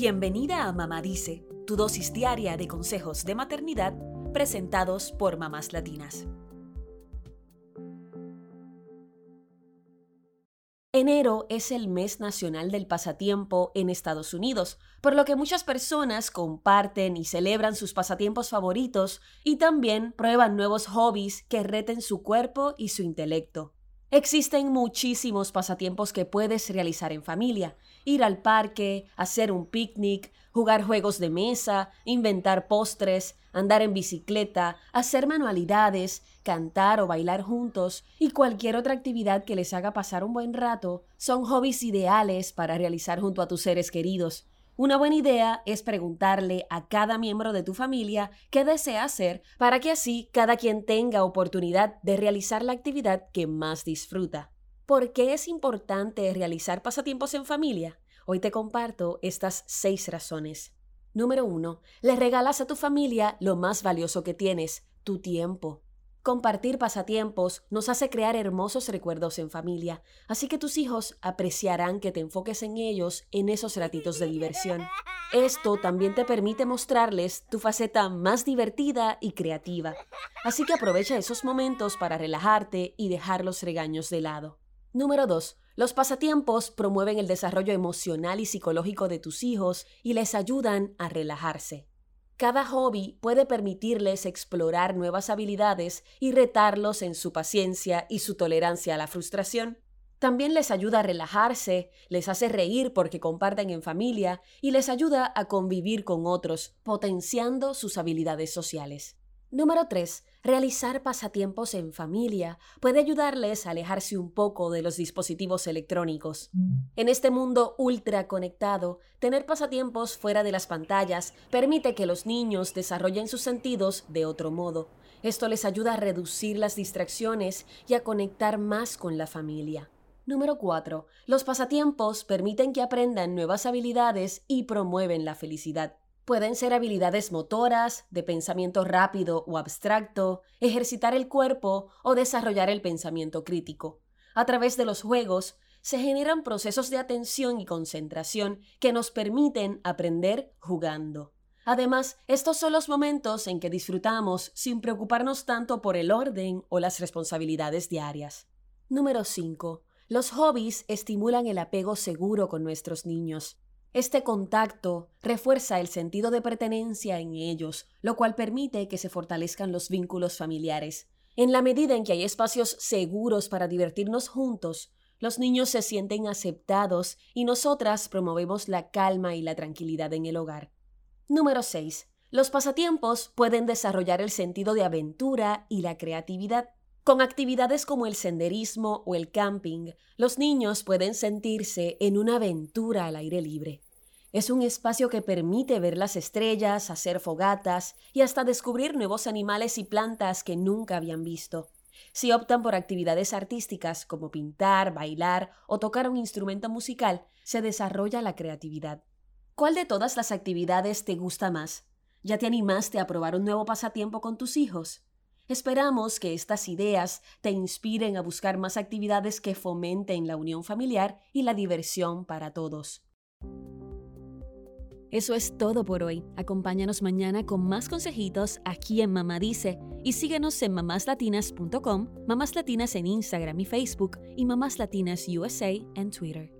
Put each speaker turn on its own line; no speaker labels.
Bienvenida a Mamá Dice, tu dosis diaria de consejos de maternidad presentados por mamás latinas. Enero es el mes nacional del pasatiempo en Estados Unidos, por lo que muchas personas comparten y celebran sus pasatiempos favoritos y también prueban nuevos hobbies que reten su cuerpo y su intelecto. Existen muchísimos pasatiempos que puedes realizar en familia. Ir al parque, hacer un picnic, jugar juegos de mesa, inventar postres, andar en bicicleta, hacer manualidades, cantar o bailar juntos y cualquier otra actividad que les haga pasar un buen rato son hobbies ideales para realizar junto a tus seres queridos. Una buena idea es preguntarle a cada miembro de tu familia qué desea hacer para que así cada quien tenga oportunidad de realizar la actividad que más disfruta. ¿Por qué es importante realizar pasatiempos en familia? Hoy te comparto estas seis razones. Número 1. Le regalas a tu familia lo más valioso que tienes, tu tiempo. Compartir pasatiempos nos hace crear hermosos recuerdos en familia, así que tus hijos apreciarán que te enfoques en ellos en esos ratitos de diversión. Esto también te permite mostrarles tu faceta más divertida y creativa, así que aprovecha esos momentos para relajarte y dejar los regaños de lado. Número 2. Los pasatiempos promueven el desarrollo emocional y psicológico de tus hijos y les ayudan a relajarse. Cada hobby puede permitirles explorar nuevas habilidades y retarlos en su paciencia y su tolerancia a la frustración. También les ayuda a relajarse, les hace reír porque comparten en familia y les ayuda a convivir con otros, potenciando sus habilidades sociales. Número 3. Realizar pasatiempos en familia puede ayudarles a alejarse un poco de los dispositivos electrónicos. En este mundo ultra conectado, tener pasatiempos fuera de las pantallas permite que los niños desarrollen sus sentidos de otro modo. Esto les ayuda a reducir las distracciones y a conectar más con la familia. Número 4. Los pasatiempos permiten que aprendan nuevas habilidades y promueven la felicidad. Pueden ser habilidades motoras, de pensamiento rápido o abstracto, ejercitar el cuerpo o desarrollar el pensamiento crítico. A través de los juegos se generan procesos de atención y concentración que nos permiten aprender jugando. Además, estos son los momentos en que disfrutamos sin preocuparnos tanto por el orden o las responsabilidades diarias. Número 5. Los hobbies estimulan el apego seguro con nuestros niños. Este contacto refuerza el sentido de pertenencia en ellos, lo cual permite que se fortalezcan los vínculos familiares. En la medida en que hay espacios seguros para divertirnos juntos, los niños se sienten aceptados y nosotras promovemos la calma y la tranquilidad en el hogar. Número 6. Los pasatiempos pueden desarrollar el sentido de aventura y la creatividad. Con actividades como el senderismo o el camping, los niños pueden sentirse en una aventura al aire libre. Es un espacio que permite ver las estrellas, hacer fogatas y hasta descubrir nuevos animales y plantas que nunca habían visto. Si optan por actividades artísticas como pintar, bailar o tocar un instrumento musical, se desarrolla la creatividad. ¿Cuál de todas las actividades te gusta más? ¿Ya te animaste a probar un nuevo pasatiempo con tus hijos? Esperamos que estas ideas te inspiren a buscar más actividades que fomenten la unión familiar y la diversión para todos. Eso es todo por hoy. Acompáñanos mañana con más consejitos aquí en Mamá Dice y síguenos en mamáslatinas.com, Mamás Latinas en Instagram y Facebook y Mamás Latinas USA en Twitter.